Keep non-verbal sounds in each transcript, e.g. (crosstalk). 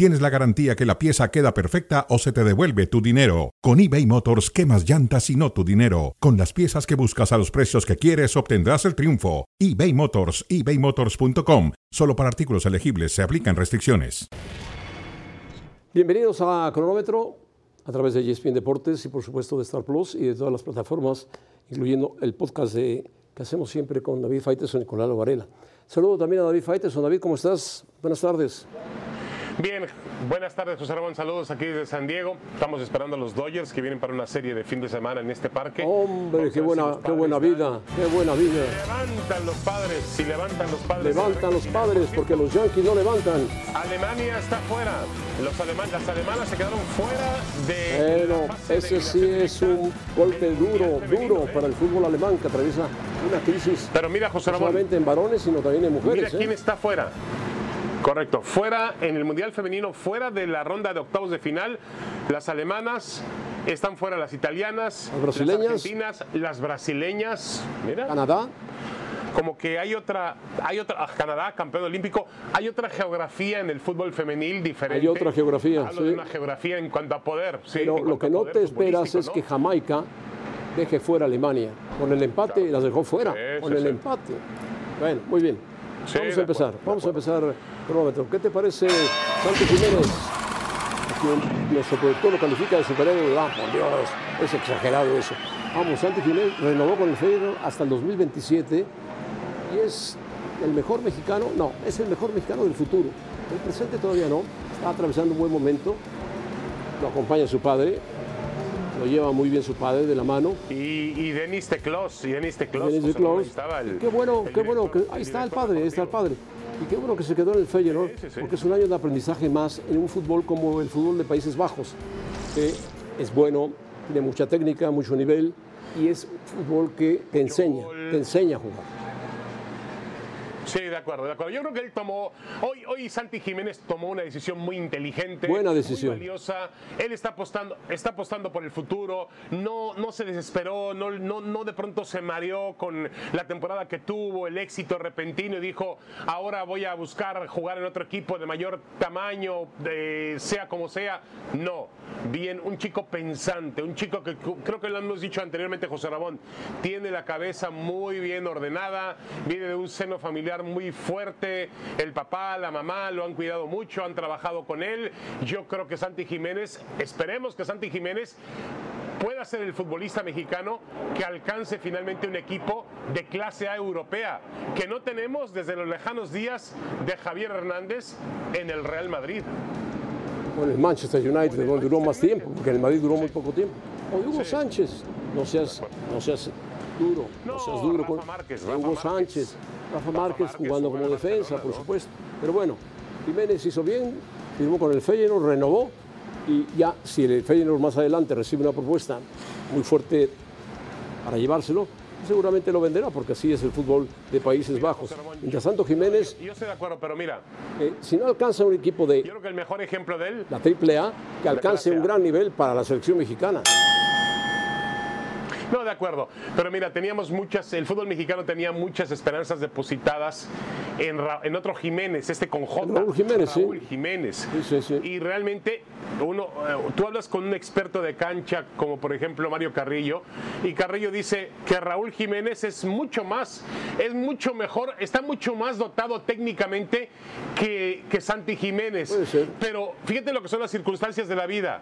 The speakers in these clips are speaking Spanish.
tienes la garantía que la pieza queda perfecta o se te devuelve tu dinero. Con eBay Motors, quemas llantas y no tu dinero. Con las piezas que buscas a los precios que quieres, obtendrás el triunfo. eBay Motors, ebaymotors.com. Solo para artículos elegibles se aplican restricciones. Bienvenidos a Cronómetro a través de ESPN Deportes y por supuesto de Star Plus y de todas las plataformas, incluyendo el podcast de, que hacemos siempre con David Faiteson y con Lalo Varela. Saludo también a David Faiteson. David, ¿cómo estás? Buenas tardes. Bien, buenas tardes José Ramón, saludos aquí desde San Diego. Estamos esperando a los Dodgers que vienen para una serie de fin de semana en este parque. Hombre, qué buena, qué buena vida, qué buena vida. Levantan los padres, si levantan los padres. Levantan los padres porque los Yankees no levantan. Alemania está fuera. Los alemanes, las alemanas se quedaron fuera de. Bueno, ese sí es un golpe duro, duro para el fútbol alemán que atraviesa una crisis. Pero mira, José Ramón. No solamente en varones, sino también en mujeres. Mira quién ¿eh? está fuera. Correcto. Fuera en el Mundial Femenino, fuera de la ronda de octavos de final, las alemanas están fuera, las italianas, las brasileñas, las argentinas, las brasileñas, mira. Canadá. Como que hay otra, hay otra, Canadá, campeón olímpico, hay otra geografía en el fútbol femenil diferente. Hay otra geografía. Hablo sí. de una geografía en cuanto a poder. Sí, Pero lo que no te esperas es ¿no? que Jamaica deje fuera a Alemania. Con el empate Claro. las dejó fuera. Sí, con el empate. Bueno, muy bien. Sí, vamos a empezar. acuerdo, vamos a empezar cronómetro. ¿Qué te parece Santi Jiménez? A quien nuestro productor lo califica de superhéroe. Ah, por Dios, es exagerado eso. Vamos, Santi Jiménez renovó con el Feyenoord hasta el 2027 y es el mejor mexicano, no, es el mejor mexicano del futuro. El presente todavía no, está atravesando un buen momento, lo acompaña su padre, lo lleva muy bien su padre de la mano. Y, y Denis Teclos, y Denis Teclos. Denis estaba el- Qué bueno, el qué bueno, director- que ahí está el padre, ahí está el padre. Y qué bueno que se quedó en el Feyenoord, Sí, sí, sí. porque es un año de aprendizaje más en un fútbol como el fútbol de Países Bajos, que es bueno, tiene mucha técnica, mucho nivel, y es fútbol que te enseña, te enseña a jugar. Sí, acuerdo, de acuerdo. Yo creo que él tomó, hoy, hoy Santi Jiménez tomó una decisión muy inteligente, Buena decisión. muy valiosa. Él está apostando, está apostando por el futuro, no, no se desesperó, no, no, no de pronto se mareó con la temporada que tuvo, el éxito repentino y dijo, ahora voy a buscar jugar en otro equipo de mayor tamaño, de, sea como sea. No, bien, un chico pensante, un chico que creo que lo hemos dicho anteriormente, José Ramón, tiene la cabeza muy bien ordenada, viene de un seno familiar muy fuerte, el papá, la mamá lo han cuidado mucho, han trabajado con él. Yo creo que Santi Jiménez, esperemos que Santi Jiménez pueda ser el futbolista mexicano que alcance finalmente un equipo de clase A europea, que no tenemos desde los lejanos días de Javier Hernández en el Real Madrid. Bueno, el Manchester United donde duró más tiempo, porque el Madrid duró muy poco tiempo. O Hugo Sí. Sánchez, no seas, no seas duro, no, duro Rafa con Márquez, Hugo Rafa. Sánchez, Rafa Rafa Márquez Márquez jugando como defensa, por supuesto. Pero bueno, Jiménez hizo bien, firmó con el Feyenoord, renovó y ya si el Feyenoord más adelante recibe una propuesta muy fuerte para llevárselo, seguramente lo venderá porque así es el fútbol de Países Bajos. Ramón, Mientras tanto, Jiménez, Yo estoy de acuerdo, pero mira, eh, si no alcanza un equipo de yo creo que el mejor ejemplo de él la triple A, que alcance un gran nivel para la selección mexicana. No, de acuerdo. Pero mira, teníamos muchas, el fútbol mexicano tenía muchas esperanzas depositadas en, Ra- en otro Jiménez, este con J. Raúl Jiménez, sí. Raúl Jiménez. Sí, sí, sí. Y realmente, uno, eh, tú hablas con un experto de cancha, como por ejemplo Mario Carrillo, y Carrillo dice que Raúl Jiménez es mucho más, es mucho mejor, está mucho más dotado técnicamente que, que Santi Jiménez. Puede ser. Pero fíjate lo que son las circunstancias de la vida.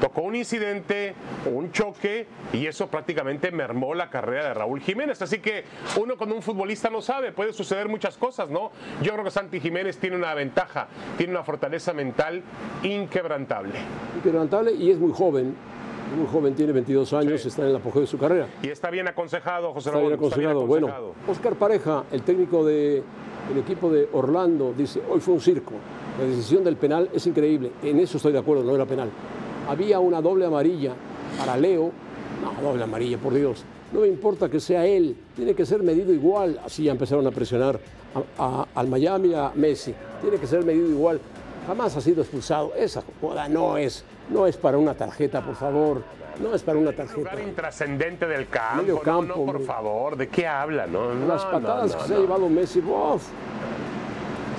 Tocó un incidente, un choque, y eso prácticamente mermó la carrera de Raúl Jiménez. Así que uno cuando un futbolista no sabe, puede suceder muchas cosas, ¿no? Yo creo que Santi Jiménez tiene una ventaja, tiene una fortaleza mental inquebrantable. Inquebrantable y es muy joven. Muy joven, tiene 22 años, Sí. está en el apogeo de su carrera. Y está bien aconsejado, José Está bien Ramón. aconsejado. Bueno, Oscar Pareja, el técnico del equipo de Orlando, dice, hoy fue un circo. La decisión del penal es increíble. En eso estoy de acuerdo, no era penal. Había una doble amarilla para Leo. No, doble amarilla, por Dios. No me importa que sea él, tiene que ser medido igual. Así ya empezaron a presionar al Miami, a Messi. Tiene que ser medido igual. Jamás ha sido expulsado. Esa jugada no es, no es para una tarjeta, por favor. No es para una tarjeta. Un intrascendente del campo. campo no, por favor, ¿de qué habla? No, Las patadas que se ha llevado Messi, ¡bof!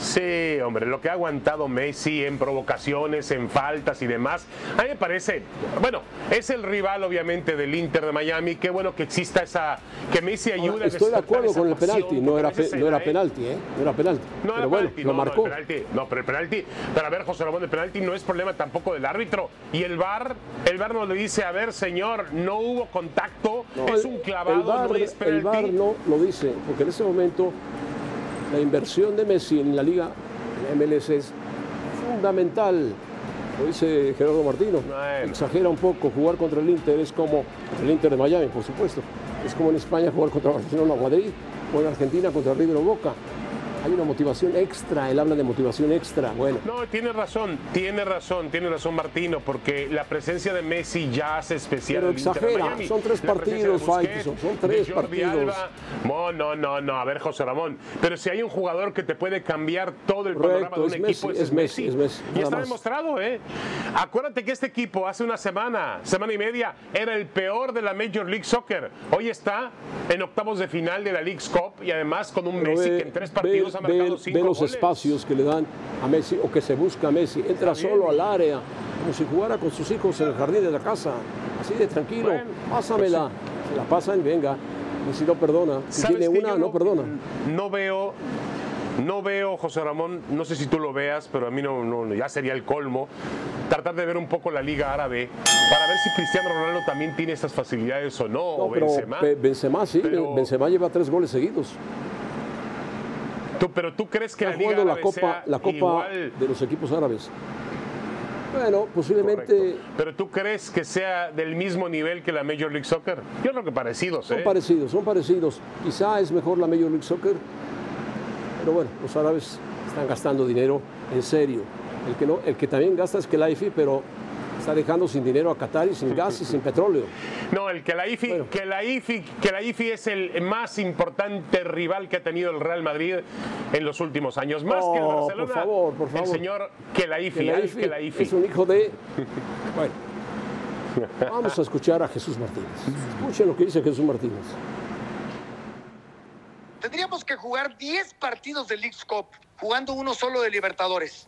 Sí, hombre, lo que ha aguantado Messi en provocaciones, en faltas y demás, a mí me parece, bueno, es el rival obviamente del Inter de Miami, qué bueno que exista esa, que Messi ayude. Estoy de acuerdo con el penalti, no era, no era penalti, ¿eh? No era penalti. No pero bueno, lo marcó. No, no, pero el penalti, para ver, José Ramón, el penalti no es problema tampoco del árbitro. Y el VAR, el VAR nos le dice, a ver, señor, no hubo contacto, es un clavado, no es penalti. El VAR no lo dice, porque en ese momento la inversión de Messi en la liga, en MLS, es fundamental. Lo dice Gerardo Martino. Exagera un poco. Jugar contra el Inter es como el Inter de Miami, por supuesto. Es como en España jugar contra Barcelona o Madrid o en Argentina contra River o Boca hay una motivación extra, él habla de motivación extra. Bueno. No, tiene razón, tiene razón, tiene razón Martino, porque la presencia de Messi ya hace especial. Pero exagera, son tres partidos, son tres partidos. No, no, no, no, a ver, José Ramón, pero si hay un jugador que te puede cambiar todo el panorama de un equipo, es, Messi. Es Messi y está demostrado, ¿eh? Acuérdate que este equipo hace una semana, semana y media, era el peor de la Major League Soccer. Hoy está en octavos de final de la League Cup y además con un Messi que en tres partidos ve, los espacios que le dan a Messi o que se busca a Messi. Entra solo al área, como si jugara con sus hijos en el jardín de la casa. Así de tranquilo, pásamela. Pues se la pasan venga. Y si no perdona, si tiene una, no perdona. No veo no veo, José Ramón, no sé si tú lo veas, pero a mí no, ya sería el colmo, tratar de ver un poco la Liga Árabe para ver si Cristiano Ronaldo también tiene estas facilidades o no, o Benzema. Benzema sí, Benzema lleva tres goles seguidos pero tú crees que la, Liga la Copa, la Copa de los equipos árabes. Bueno, posiblemente. Pero tú crees que sea del mismo nivel que la Major League Soccer? Yo creo que parecidos. Son ¿eh? parecidos, son parecidos. Quizá es mejor la Major League Soccer, pero bueno, los árabes están gastando dinero en serio. El que, no, el que también gasta es que IFI, pero está dejando sin dinero a Qatar y sin gas y sin petróleo. No, el que la IFI, que la IFI, que la IFI es el más importante rival que ha tenido el Real Madrid en los últimos años, más que el Barcelona. Por favor, por favor. El señor que la IFI, que la IFI, es un hijo de. Bueno, vamos a escuchar a Jesús Martínez. Escuchen lo que dice Jesús Martínez. Tendríamos que jugar 10 partidos de League Cup, jugando uno solo de Libertadores.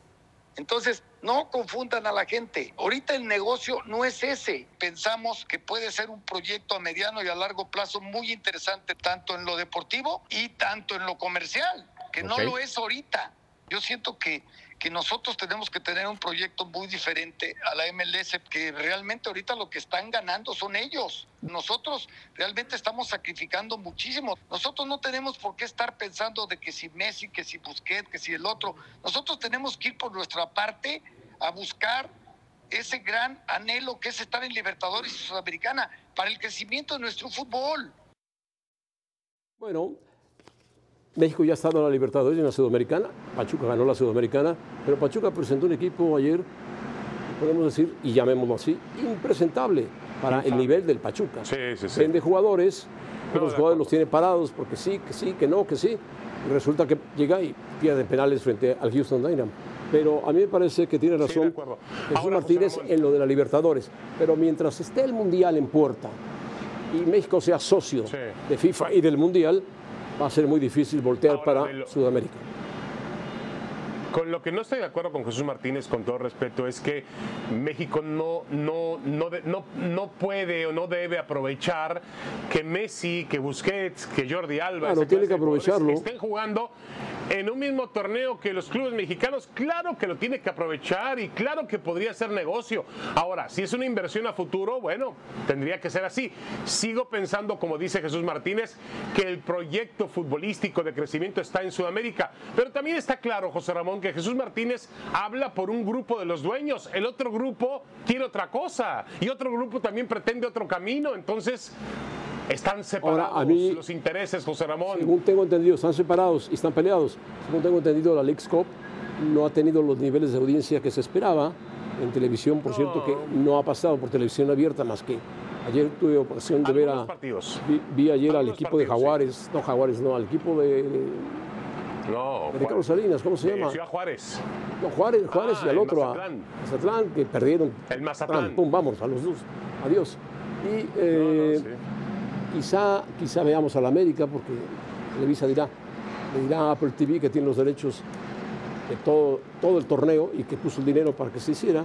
Entonces, no confundan a la gente. Ahorita el negocio no es ese. Pensamos que puede ser un proyecto a mediano y a largo plazo muy interesante, tanto en lo deportivo y tanto en lo comercial, que no lo es ahorita. Yo siento que que nosotros tenemos que tener un proyecto muy diferente a la MLS, que realmente ahorita lo que están ganando son ellos. Nosotros realmente estamos sacrificando muchísimo. Nosotros no tenemos por qué estar pensando de que si Messi, que si Busquets, que si el otro. Nosotros tenemos que ir por nuestra parte a buscar ese gran anhelo que es estar en Libertadores y Sudamericana para el crecimiento de nuestro fútbol. Bueno, México ya ha estado en la Libertadores y en la Sudamericana. Pachuca ganó la Sudamericana, pero Pachuca presentó un equipo ayer, podemos decir, y llamémoslo así, impresentable para el nivel del Pachuca. Sí, sí, sí. Vende jugadores, los jugadores los tiene parados porque sí, que sí, que no, que sí. Y resulta que llega y pierde penales frente al Houston Dynamo. Pero a mí me parece que tiene razón Jesús Martínez en lo de la Libertadores. Pero mientras esté el Mundial en puerta y México sea socio de FIFA y del Mundial, va a ser muy difícil voltear para Sudamérica. Con lo que no estoy de acuerdo con Jesús Martínez, con todo respeto, es que México no, no, no, no, no puede o no debe aprovechar que Messi, que Busquets, que Jordi Alba tiene que aprovecharlo. estén jugando en un mismo torneo que los clubes mexicanos, claro que lo tiene que aprovechar y claro que podría ser negocio. Ahora, si es una inversión a futuro, bueno, tendría que ser así. Sigo pensando, como dice Jesús Martínez, que el proyecto futbolístico de crecimiento está en Sudamérica. Pero también está claro, José Ramón, que Jesús Martínez habla por un grupo de los dueños. El otro grupo quiere otra cosa y otro grupo también pretende otro camino. Entonces, están separados los intereses, José Ramón. Según tengo entendido, están separados y están peleados. Según tengo entendido, la League Cup no ha tenido los niveles de audiencia que se esperaba. En televisión, por cierto, que no ha pasado por televisión abierta más que Ayer tuve ocasión de ver a. partidos. Vi, vi ayer al equipo de sí. Jaguares, no Jaguares, no, al equipo de, No, de Carlos Salinas, ¿cómo se de llama? Ciudad Juárez. No, Juárez, Juárez Ah, y al otro, a Mazatlán. Mazatlán, que perdieron. El Mazatlán. Pum, vamos, a los dos. Adiós. Y No, eh, no, sí. Quizá, quizá veamos a la América, porque Televisa dirá, le dirá a Apple TV que tiene los derechos de todo, todo el torneo y que puso el dinero para que se hiciera,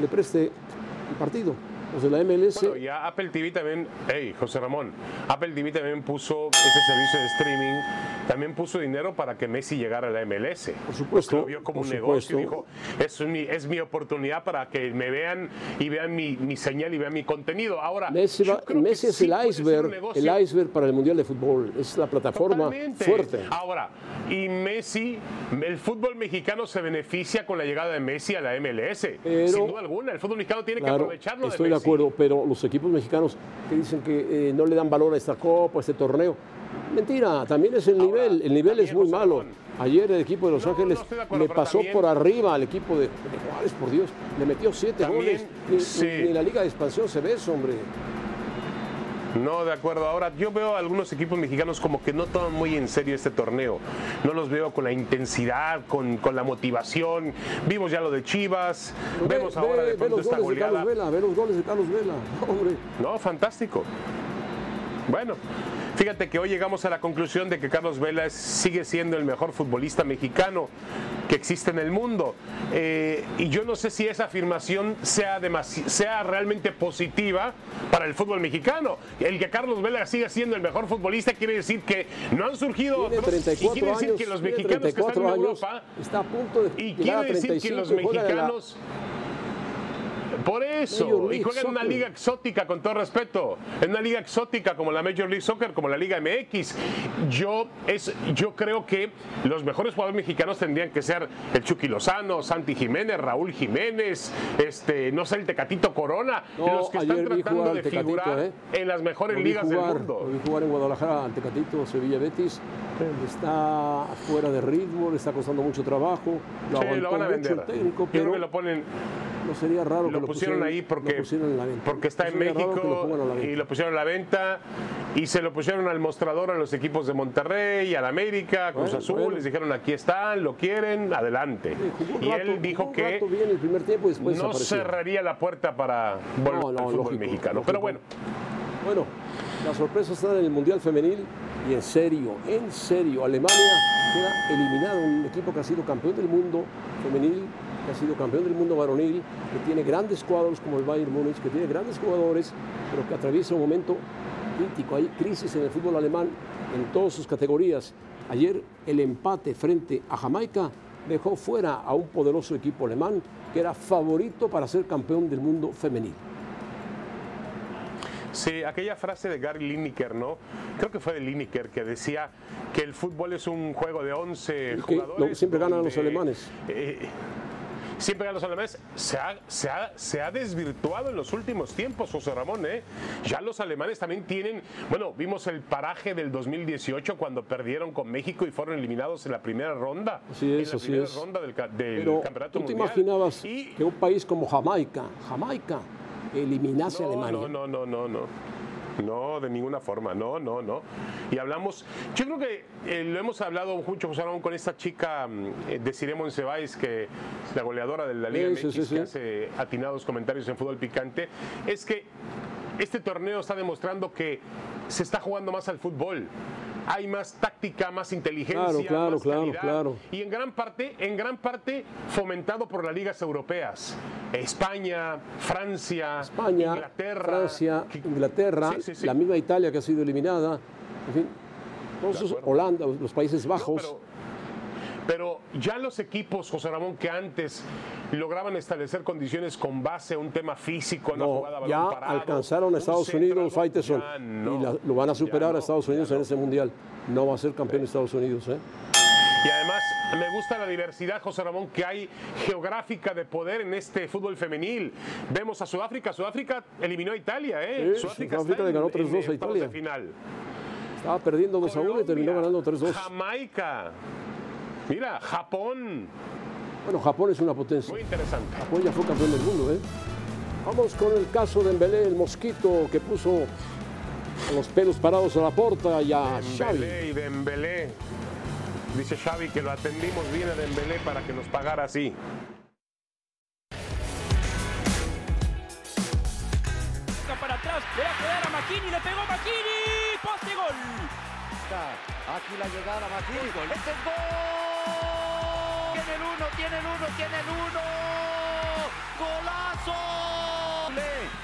le preste el partido. De la MLS, Bueno, ya Apple TV también, hey, José Ramón, Apple TV también puso ese servicio de streaming, también puso dinero para que Messi llegara a la MLS. Por supuesto, Lo vio como un negocio y dijo, es mi, es mi oportunidad para que me vean y vean mi, mi señal y vean mi contenido. Ahora, Messi, va- Messi es sí el iceberg, el iceberg para el Mundial de Fútbol. Es la plataforma Totalmente. fuerte. Ahora, y Messi, el fútbol mexicano se beneficia con la llegada de Messi a la MLS. Pero- Sin duda alguna, el fútbol mexicano tiene que aprovecharlo de Messi. Acuerdo, pero los equipos mexicanos que dicen que eh, no le dan valor a esta copa, a este torneo, mentira, también es el Ahora, nivel, el nivel es muy malo. Ayer el equipo de Los No, Ángeles no estoy de acuerdo, le pasó también- por arriba al equipo de, de Juárez, por Dios, le metió siete También, goles. Ni, sí. ni la Liga de Expansión se ve eso, hombre. No, de acuerdo. Ahora, yo veo a algunos equipos mexicanos como que no toman muy en serio este torneo. No los veo con la intensidad, con, con la motivación. Vimos ya lo de Chivas, Ve- vemos ahora de pronto esta goleada. Vela, ve los goles de Carlos Vela, (laughs) hombre. No, fantástico. Bueno, fíjate que hoy llegamos a la conclusión de que Carlos Vela sigue siendo el mejor futbolista mexicano que existe en el mundo. Eh, y yo no sé si esa afirmación sea, sea realmente positiva para el fútbol mexicano. El que Carlos Vela siga siendo el mejor futbolista quiere decir que no han surgido Tiene otros. y 34 quiere decir años, que los mexicanos que están 34 en Europa está a punto de y quiere decir que 35 los mexicanos. Por eso, y juegan en una liga exótica, con todo respeto, en una liga exótica como la Major League Soccer, como la Liga MX. Yo, es, yo creo que los mejores jugadores mexicanos tendrían que ser el Chucky Lozano, Santi Jiménez, Raúl Jiménez, este, no sé, el Tecatito Corona, No, los que están tratando de Tecatito, figurar ¿eh? en las mejores ligas jugar, del mundo. vi jugar en Guadalajara al Tecatito, Sevilla Betis. Está fuera de ritmo, le está costando mucho trabajo. Lo Sí, aguantó lo van a vender. técnico, Yo creo pero que lo ponen, sería raro que lo lo pusieron ahí porque, lo pusieron en la venta. porque está en lo México y lo pusieron a la venta y se lo pusieron al mostrador a los equipos de Monterrey, al América, Cruz Bueno, Azul, bueno. les dijeron aquí están, lo quieren, adelante. Sí, y rato- él dijo que rato bien el primer tiempo y después no cerraría la puerta para volver No, al no, fútbol lógico, mexicano. lógico. Pero bueno, Bueno, la sorpresa está en el Mundial Femenil y en serio, en serio, Alemania queda eliminado, un equipo que ha sido campeón del mundo femenil, que ha sido campeón del mundo varonil, que tiene grandes cuadros como el Bayern Múnich, que tiene grandes jugadores, pero que atraviesa un momento crítico. Hay crisis en el fútbol alemán en todas sus categorías. Ayer el empate frente a Jamaica dejó fuera a un poderoso equipo alemán que era favorito para ser campeón del mundo femenil. Sí, aquella frase de Gary Lineker, ¿no? Creo que fue de Lineker que decía que el fútbol es un juego de 11 Y que jugadores. lo- siempre ganan los alemanes. eh, siempre ganan los alemanes. Se ha, se, ha, se ha desvirtuado en los últimos tiempos, José Ramón, ¿eh? Ya los alemanes también tienen. Bueno, vimos el paraje del 2018 cuando perdieron con México y fueron eliminados en la primera ronda. Así es, en la así primera es. ronda del, del Pero campeonato tú te mundial. imaginabas Y- que un país como Jamaica, Jamaica, eliminase a Alemania. No, no, no, no, no. No, de ninguna forma, no, no, no. Y hablamos, yo creo que eh, lo hemos hablado mucho, José Ramón, con esta chica mm, eh, de Ciremon Cebáis, que es la goleadora de la Liga Sí, MX, sí, sí, sí. que hace atinados comentarios en fútbol picante, es que este torneo está demostrando que se está jugando más al fútbol. Hay más táctica, más inteligencia, Claro, claro, más claro, calidad. claro. Y en gran parte, en gran parte fomentado por las ligas europeas. España, Francia, España, Inglaterra, Francia, Inglaterra, Sí, sí, sí. la misma Italia que ha sido eliminada, en fin, todos esos- acuerdo. Holanda, los Países No, Bajos. pero, pero ya los equipos, José Ramón, que antes lograban establecer condiciones con base a un tema físico, no, jugada ya parado, alcanzaron a Estados centro, Unidos, algo, Faiteson, no, y la- lo van a superar no, a Estados Unidos en ese mundial. No va a ser campeón Estados Unidos, ¿eh? Y además me gusta la diversidad, José Ramón, que hay geográfica de poder en este fútbol femenil. Vemos a Sudáfrica, Sudáfrica eliminó a Italia, ¿eh? Sí, Sudáfrica, le ganó en 3-2 a Italia. de final. Estaba perdiendo 2 a 1 y terminó ganando 3-2. Jamaica. Mira, Japón. Bueno, Japón es una potencia. Muy interesante. Japón ya fue campeón del mundo, ¿eh? Vamos con el caso de Embelé, el mosquito que puso los pelos parados a la porta y a Xavi. Dembélé y Dembélé. Dice Xavi que lo atendimos bien a Dembélé para que nos pagara así. para atrás, le va a quedar a Makini, le pegó Makini, poste gol. Aquí la llegada Makini, este es gol. Tiene el uno, tiene el uno, tiene el uno. Golazo.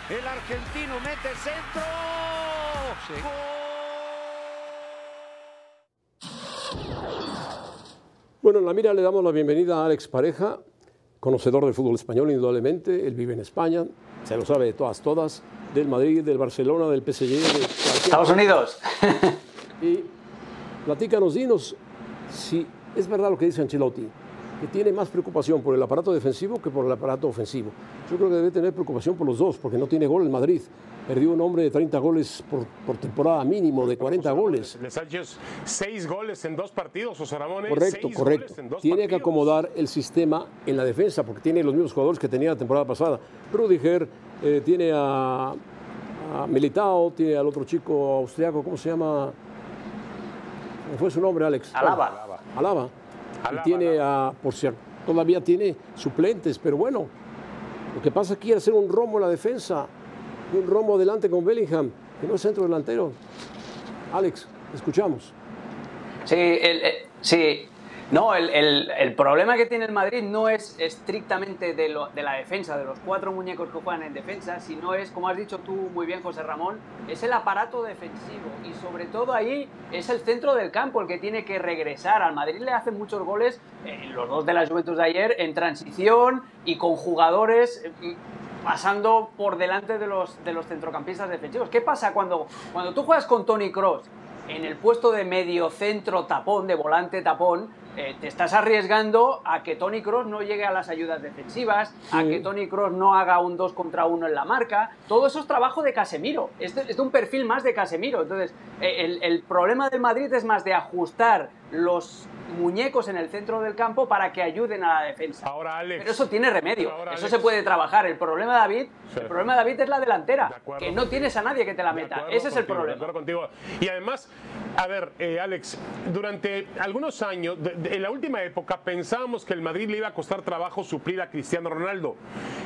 El argentino mete centro. Bueno, en la mira le damos la bienvenida a Alex Pareja, conocedor del fútbol español indudablemente, él vive en España, se lo sabe de todas, todas, del Madrid, del Barcelona, del PSG, de Estados Unidos. Y platícanos, dinos si es verdad lo que dice Ancelotti, que tiene más preocupación por el aparato defensivo que por el aparato ofensivo. Yo creo que debe tener preocupación por los dos, porque no tiene gol el Madrid. Perdió un hombre de 30 goles por, por temporada mínimo, de 40 goles. Les hecho seis goles en dos partidos, José Ramón. ¿eh? Correcto, Seis correcto. goles en dos Tiene que acomodar el sistema en la defensa, porque tiene los mismos jugadores que tenía la temporada pasada. Rudiger, eh, tiene a, a Militao, tiene al otro chico austriaco, ¿cómo se llama? ¿Cómo fue su nombre, Alex? Alaba. Alaba. Y Alaba, tiene a, por si todavía tiene suplentes, pero bueno, lo que pasa es que quiere hacer un rombo en la defensa, y un rombo adelante con Bellingham, que no es centro delantero. Alex, escuchamos. Sí, el- eh, sí. No, el, el- problema que tiene el Madrid no es estrictamente de, lo- de la defensa, de los cuatro muñecos que juegan en defensa, sino es, como has dicho tú muy bien, José Ramón, es el aparato defensivo y sobre todo ahí es el centro del campo el que tiene que regresar. Al Madrid le hacen muchos goles, eh, los dos de la Juventus de ayer, en transición y con jugadores pasando por delante de los, de los centrocampistas defensivos. ¿Qué pasa cuando, cuando tú juegas con Tony Cross en el puesto de medio centro tapón, de volante tapón? Eh, te estás arriesgando a que Tony Cross no llegue a las ayudas defensivas, a que Tony Cross no haga un 2 contra 1 en la marca. Todo eso es trabajo de Casemiro. Es de, es de un perfil más de Casemiro. Entonces, eh, el, el problema del Madrid es más de ajustar los muñecos en el centro del campo para que ayuden a la defensa. Ahora, Alex. Pero eso tiene remedio, Ahora, eso Alex. se puede trabajar. El problema de David, Sí. el problema de David es la delantera, De acuerdo que no contigo. tienes a nadie que te la meta. Ese es el de problema. acuerdo contigo. Y además, a ver, eh, Alex, durante algunos años, de- de- en la última época, pensábamos que el Madrid le iba a costar trabajo suplir a Cristiano Ronaldo.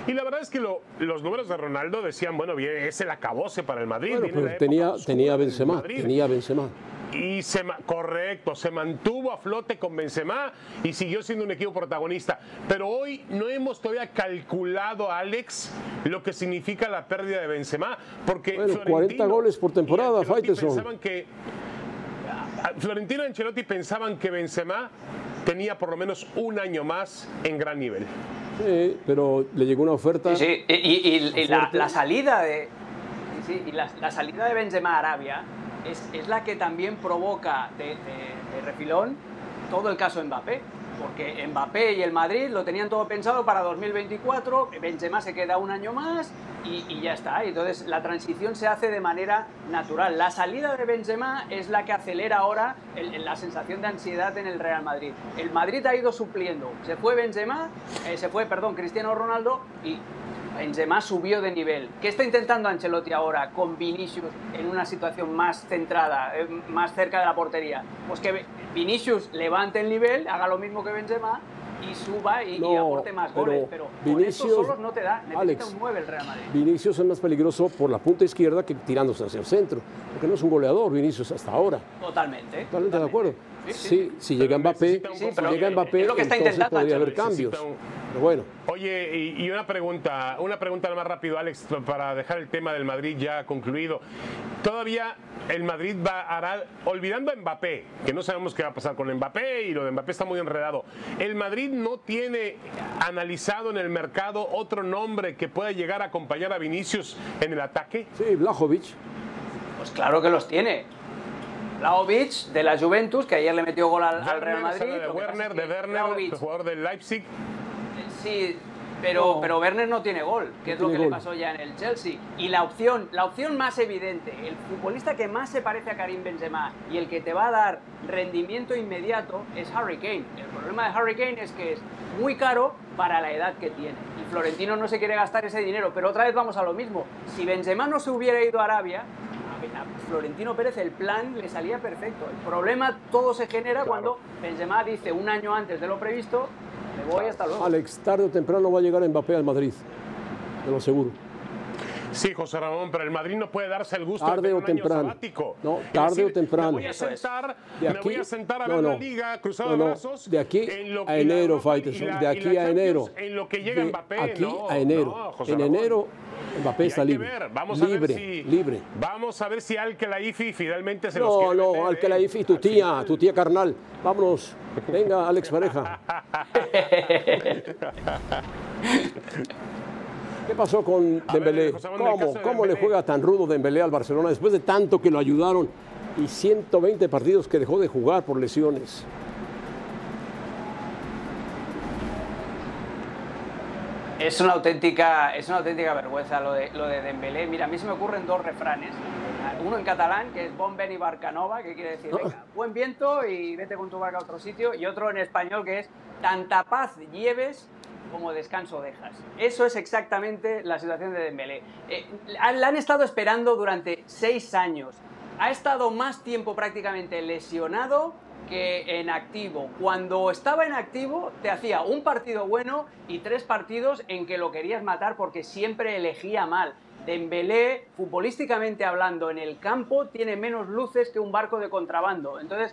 Y la verdad es que lo- los números de Ronaldo decían, bueno, bien, es el acabose para el Madrid. Bueno, pero tenía, Benzema, Madrid. tenía Benzema. Y se, ma- correcto, se mantuvo a flote con Benzema y siguió siendo un equipo protagonista. Pero hoy no hemos todavía calculado, Alex, lo que significa la pérdida de Benzema. Porque Bueno, Florentino 40 goles por temporada, pensaban que Florentino y Ancelotti pensaban que Benzema tenía por lo menos un año más en gran nivel. Sí, pero le llegó una oferta. Sí, sí, y, y- y- y la, salida de sí, sí, y la, la salida de Benzema a Arabia es, es la que también provoca de, refilón todo el caso Mbappé. Porque Mbappé y el Madrid lo tenían todo pensado para 2024, Benzema se queda un año más y, ya está. Entonces la transición se hace de manera natural. La salida de Benzema es la que acelera ahora la sensación de ansiedad en el Real Madrid. El Madrid ha ido supliendo. Se fue Benzema, eh, se fue, perdón, Cristiano Ronaldo y Benzema subió de nivel. ¿Qué está intentando Ancelotti ahora con Vinicius en una situación más centrada, eh, más cerca de la portería? Pues que Vinicius levante el nivel, haga lo mismo que Benzema y suba y, y No, aporte más pero goles. Pero con Vinicius- estos solos no te da. Necesita Alex, un 9 el Real Madrid. Vinicius es más peligroso por la punta izquierda que tirándose hacia el centro. Porque no es un goleador, Vinicius, hasta ahora. Totalmente. Totalmente de acuerdo. Sí, sí, Sí, si Pero llega Mbappé, si llega es Mbappé, lo que está entonces intentando podría haber cambios. Pero bueno, Oye, y, y una pregunta, una pregunta más rápido, Alex, para dejar el tema del Madrid ya concluido. Todavía el Madrid va hará, olvidando a Mbappé, que no sabemos qué va a pasar con Mbappé y lo de Mbappé está muy enredado. El Madrid no tiene analizado en el mercado otro nombre que pueda llegar a acompañar a Vinicius en el ataque. sí, Blajovic. Pues claro que los tiene. Vlahovic de la Juventus, que ayer le metió gol al, al Real Madrid. de Werner, de Werner, Vlahovic- el jugador del Leipzig. Sí, pero, No. pero Werner no tiene gol, que No es lo que le pasó ya en el Chelsea. Y la opción, la opción más evidente, el futbolista que más se parece a Karim Benzema y el que te va a dar rendimiento inmediato es Harry Kane. El problema de Harry Kane es que es muy caro para la edad que tiene. Y Florentino no se quiere gastar ese dinero, pero otra vez vamos a lo mismo. Si Benzema no se hubiera ido a Arabia, a Florentino Pérez el plan le salía perfecto. El problema todo se genera cuando Benzema dice un año antes de lo previsto, me voy hasta luego. Alex, tarde o temprano va a llegar Mbappé al Madrid, te lo seguro. Sí, José Ramón, pero el Madrid no puede darse el gusto Tarde de tener o un año temprano. sabático. No, tarde o temprano. Me voy a sentar, De me aquí- voy a sentar a no, ver la no. liga, cruzado No, de no. brazos. De aquí en lo- a la enero, la- De aquí la a enero. En lo que llega De Mbappé, aquí no, a enero. no, José en Ramón. enero Mbappé está libre. ver, vamos libre, a ver si, libre. Vamos a ver si finalmente se No, quiere no, que ¿eh? la IFI, tu tía, tu tía carnal. Vámonos. Venga, Alex Pareja. (laughs) ¿Qué pasó con A Dembélé? Manuel, ¿Cómo, de cómo le juega tan rudo Dembélé al Barcelona después de tanto que lo ayudaron y 120 partidos que dejó de jugar por lesiones? Es una auténtica, es una auténtica vergüenza lo de, lo de Dembélé. Mira, a mí se me ocurren dos refranes. Uno en catalán, que es Bon veni barcanova, que quiere decir, venga, (laughs) buen viento y vete con tu barca a otro sitio. Y otro en español que es, tanta paz lleves como descanso dejas. Eso es exactamente la situación de Dembélé. Eh, la han estado esperando durante seis años. Ha estado más tiempo prácticamente lesionado que en activo. Cuando estaba en activo, te hacía un partido bueno y tres partidos en que lo querías matar porque siempre elegía mal. Dembélé, futbolísticamente hablando, en el campo tiene menos luces que un barco de contrabando. Entonces,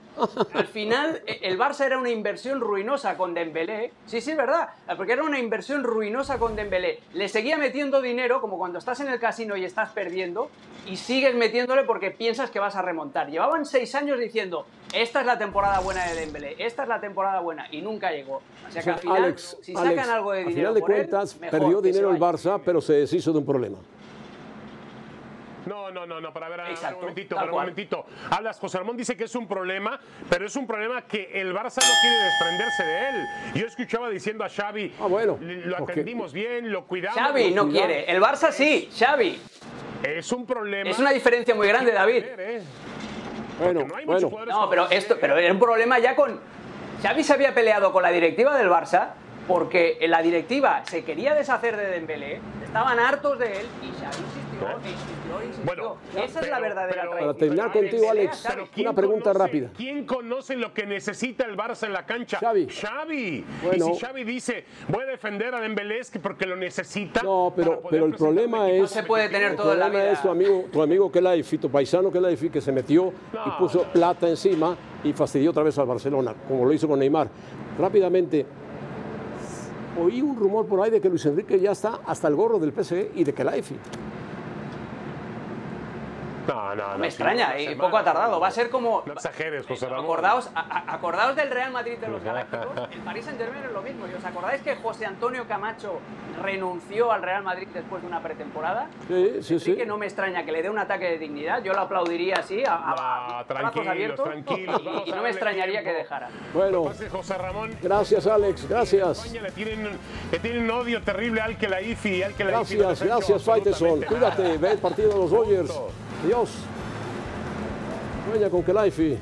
al final, e- el Barça era una inversión ruinosa con Dembélé. Sí, sí, es verdad, porque era una inversión ruinosa con Dembélé. Le seguía metiendo dinero, como cuando estás en el casino y estás perdiendo, y sigues metiéndole porque piensas que vas a remontar. Llevaban seis años diciendo, esta es la temporada buena de Dembélé, esta es la temporada buena, y nunca llegó. O sea que al final, Alex, si sacan Alex, algo de al dinero final de por él, cuentas, mejor perdió dinero el. Barça, pero se deshizo de un problema. No, no, no, no, para ver, Exacto, un momentito, para un momentito. Hablas, José Ramón dice que es un problema, pero es un problema que el Barça no quiere desprenderse de él. Yo escuchaba diciendo a Xavi, Ah, bueno, lo atendimos bien, lo cuidamos. Xavi lo no cuidamos". quiere, el Barça sí, Xavi. Es un problema. Es una diferencia muy grande, David. ¿eh? Bueno, no hay muchos bueno. No, pero esto, pero era un problema ya con. Xavi se había peleado con la directiva del Barça porque la directiva se quería deshacer de Dembélé, estaban hartos de él y Xavi insistió, insistió, insistió. Bueno, Esa es la verdadera pero-. Para terminar contigo, Alex, Xavi. Pero ¿quién Una pregunta conoce- rápida. ¿Quién conoce lo que necesita el Barça en la cancha? Xavi. Xavi. Bueno. y si Xavi dice, voy a defender a Dembélé que porque lo necesita. No, pero, el problema es. se puede tener todo la vida. es tu amigo, tu amigo Kelaifi, tu paisano Kelaifi, que se metió y No, puso plata encima y fastidió otra vez al Barcelona, como lo hizo con Neymar. Rápidamente, oí un rumor por ahí de que Luis Enrique ya está hasta el gorro del PSG y de Kelaifi. No, no, no. Me extraña y semana, poco ha tardado. Va a ser como. No exageres, José Ramón. Acordaos, a- acordaos del Real Madrid de los (laughs) Galácticos. El Paris Saint Germain es lo mismo. ¿Y os acordáis que José Antonio Camacho renunció al Real Madrid después de una pretemporada? Sí, sí, sí. que no me extraña que le dé un ataque de dignidad. Yo lo aplaudiría así, a, a- a No, tranquilos, abiertos. tranquilos, y- y, no me extrañaría tiempo. que dejara. Bueno, Pase, José Ramón. gracias Alex, gracias. España le tienen, le tienen odio terrible al que la IFI, al que la IFI. Gracias, gracias Faiteson. Cuídate, ve el partido de los Dodgers. Adiós. Sueña con Kelaifi.